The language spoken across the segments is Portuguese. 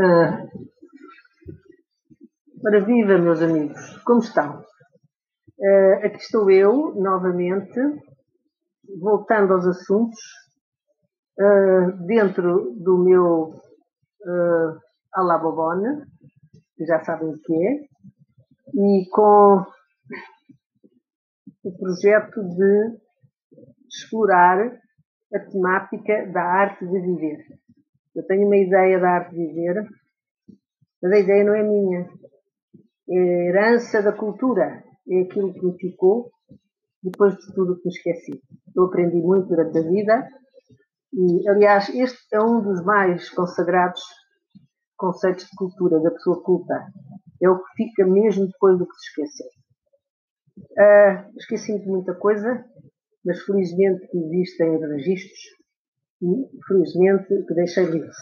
Ah, ora viva, meus amigos, como estão? Uh, aqui estou eu, novamente, voltando aos assuntos, uh, dentro do meu uh, Alabobona, que já sabem o que é, e com o projeto de explorar a temática da arte de viver. Eu tenho uma ideia da arte de viver, mas a ideia não é minha. É a herança da cultura. É aquilo que me ficou depois de tudo que me esqueci. Eu aprendi muito durante a vida e, aliás, este é um dos mais consagrados conceitos de cultura da pessoa culta. É o que fica mesmo depois do que se esqueceu. Uh, Esqueci-me de muita coisa, mas felizmente existem registros e felizmente que deixei livros.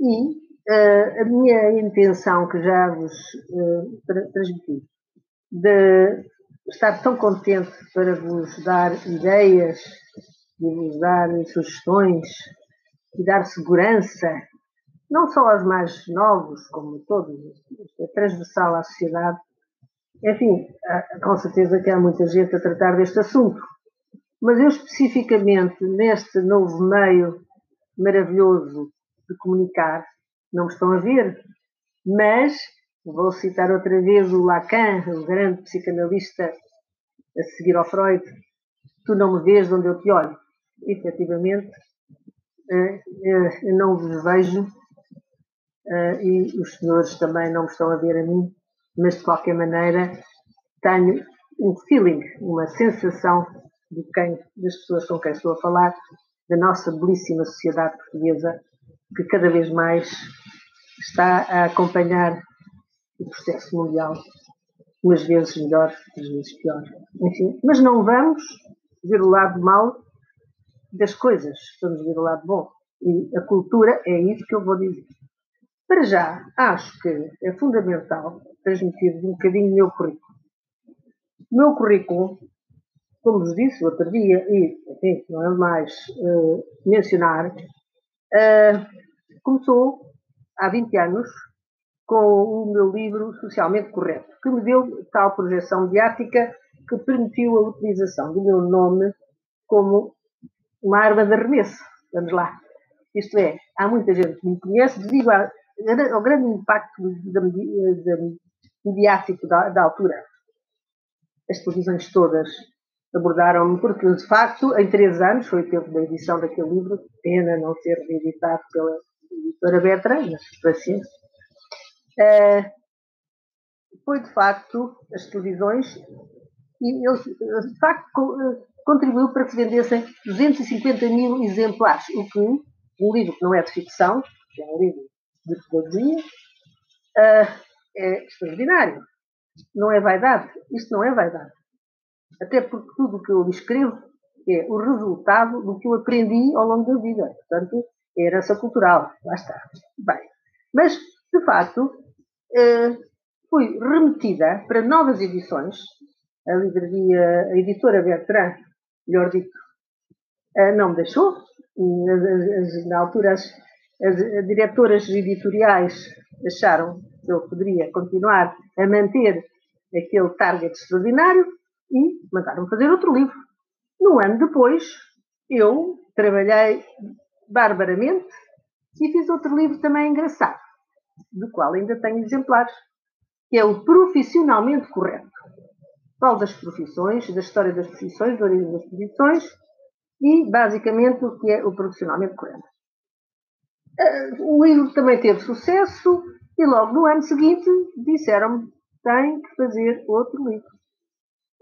E uh, a minha intenção, que já vos uh, tra transmiti, de estar tão contente para vos dar ideias e vos dar sugestões e dar segurança, não só aos mais novos, como todos, é transversal à sociedade. Enfim, com certeza que há muita gente a tratar deste assunto. Mas eu especificamente neste novo meio maravilhoso de comunicar, não estão a ver, mas vou citar outra vez o Lacan, o grande psicanalista a seguir ao Freud, tu não me vês onde eu te olho. Efetivamente, eh, eh, eu não vos vejo eh, e os senhores também não me estão a ver a mim, mas de qualquer maneira tenho um feeling, uma sensação de quem, das pessoas com quem estou a falar, da nossa belíssima sociedade portuguesa, que cada vez mais está a acompanhar o processo mundial, umas vezes melhor, outras vezes pior. Enfim, mas não vamos ver o lado mau das coisas, vamos ver o lado bom. E a cultura é isso que eu vou dizer. Para já, acho que é fundamental transmitir um bocadinho o meu currículo. O meu currículo como vos disse outro dia, e enfim, não é mais uh, mencionar, uh, começou há 20 anos com o meu livro Socialmente Correto, que me deu tal projeção mediática que permitiu a utilização do meu nome como uma arma de arremesso. Vamos lá. Isto é, há muita gente que me conhece devido ao grande impacto mediático da, da altura. As televisões todas abordaram-me, porque de facto, em três anos, foi o tempo da edição daquele livro, pena não ser reeditado pela editora Bertrand, mas paciência. Uh, foi de facto as televisões e eles, de facto, contribuiu para que se vendessem 250 mil exemplares, o que um livro que não é de ficção, que é um livro de pedagogia, uh, é extraordinário. Não é vaidade. Isto não é vaidade. Até porque tudo o que eu escrevo é o resultado do que eu aprendi ao longo da vida. Portanto, é herança cultural. Lá está. Bem. Mas, de facto, eh, fui remetida para novas edições. A livraria, a editora Bertrand, melhor dito, eh, não me deixou. na altura, as, as diretoras editoriais acharam que eu poderia continuar a manter aquele target extraordinário e mandaram fazer outro livro. No ano depois, eu trabalhei barbaramente e fiz outro livro também engraçado, do qual ainda tenho exemplares, que é o Profissionalmente Correto. Falo das profissões, da história das profissões, da origem das profissões e, basicamente, o que é o profissionalmente correto. Eh, o livro também teve sucesso e logo no ano seguinte disseram-me tem que fazer outro livro.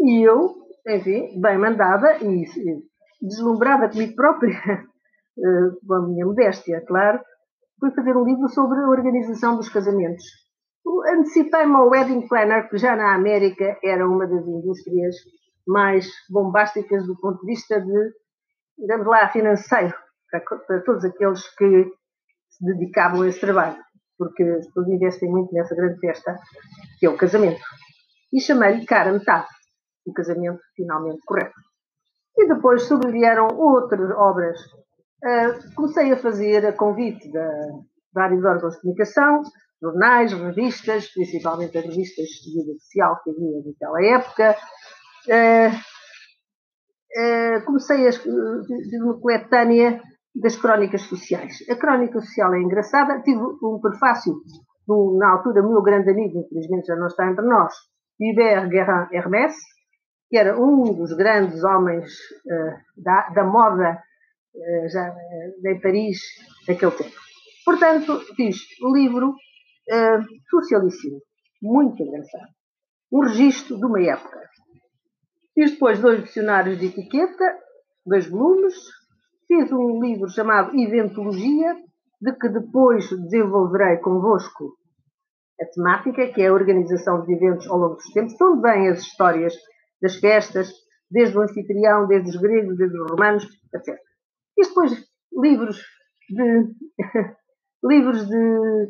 E eu, enfim, bem mandada e, deslumbrada comigo própria, eh, com a minha modéstia, claro, fui fazer um livro sobre a organização dos casamentos. Antecipei-me ao Wedding Planner, que já na América era uma das indústrias mais bombásticas do ponto de vista de, digamos lá, financeiro, para, todos aqueles que se dedicavam a esse trabalho, porque pessoas investem muito nessa grande festa, que é o casamento. E chamei-lhe cara metade o casamento finalmente correto. E depois sobrevieram outras obras uh, comecei a fazer a convite de vários órgãos de comunicação, jornais, revistas, principalmente as revistas de vida social que havia naquela época. Uh, uh, comecei a fazer uma coletânea das crónicas sociais. A crónica social é engraçada. Tive um prefácio, na altura, meu grande amigo, infelizmente já não está entre nós, Hubert Guérin Hermès, que era um dos grandes homens uh, da, da, moda uh, já, uh, em Paris naquele tempo. Portanto, fiz um livro uh, socialíssimo, muito engraçado. Um registro de uma época. Fiz depois dois dicionários de etiqueta, dois volumes. Fiz um livro chamado Eventologia, de que depois desenvolverei convosco a temática, que é a organização de eventos ao longo dos tempos, onde vêm as histórias das festas, desde o anfitrião, desde os gregos, desde os romanos, etc. E depois livros de livros de,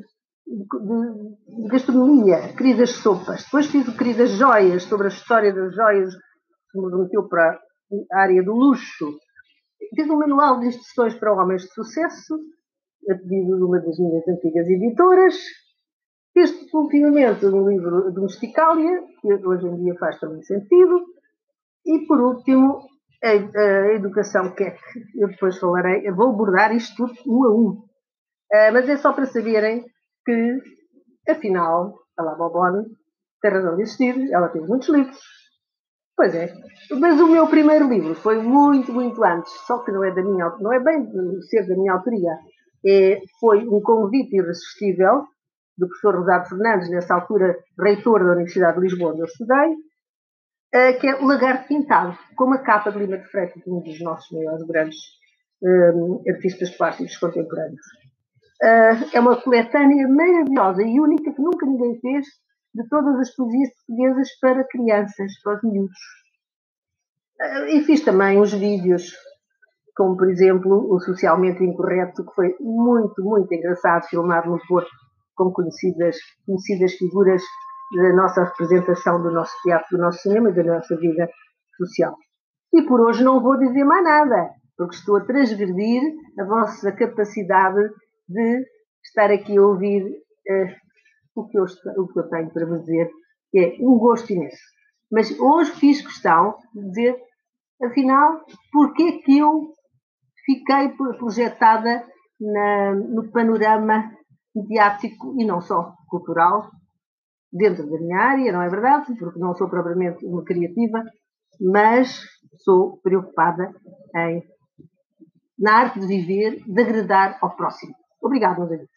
de, de, gastronomia, queridas sopas. Depois fiz o queridas joias, sobre a história das joias, que me remeteu para a área do luxo. Fiz um manual de instruções para homens de sucesso, a pedido de uma das minhas antigas editoras. Fiz ultimamente um livro Domesticália, que hoje em dia faz também sentido. E, por último, a, a educação, que é, eu depois falarei, eu vou abordar isto tudo um a um. Uh, mas é só para saberem que, afinal, a Labobone tem razão de existir, ela teve muitos livros. Pois é. Mas o meu primeiro livro foi muito, muito antes, só que não é da minha não é bem ser da minha autoria. É, foi um convite irresistível do professor Rosado Fernandes, nessa altura reitor da Universidade de Lisboa, onde eu estudei, uh, que é o Lagarto Pintado, com uma capa de Lima de Freitas, um dos nossos maiores grandes uh, artistas plásticos contemporâneos. Uh, é uma coletânea maravilhosa e única que nunca ninguém fez de todas as poesias portuguesas para crianças, para os miúdos. e fiz também uns vídeos como por exemplo o Socialmente Incorreto, que foi muito, muito engraçado, filmado no Porto com conhecidas, conhecidas figuras da nossa representação do nosso teatro, do nosso cinema e da nossa vida social. E por hoje não vou dizer mais nada, porque estou a transgredir a vossa capacidade de estar aqui a ouvir uh, o, que eu, o que eu tenho para vos dizer, que é um gosto imenso. Mas hoje fiz questão de dizer, afinal, porquê que eu fiquei projetada na, no panorama mediático e não só cultural, dentro da minha área, não é verdade? Porque não sou propriamente uma criativa, mas sou preocupada em, na arte de viver, de agradar ao próximo. Obrigada, meus amigos.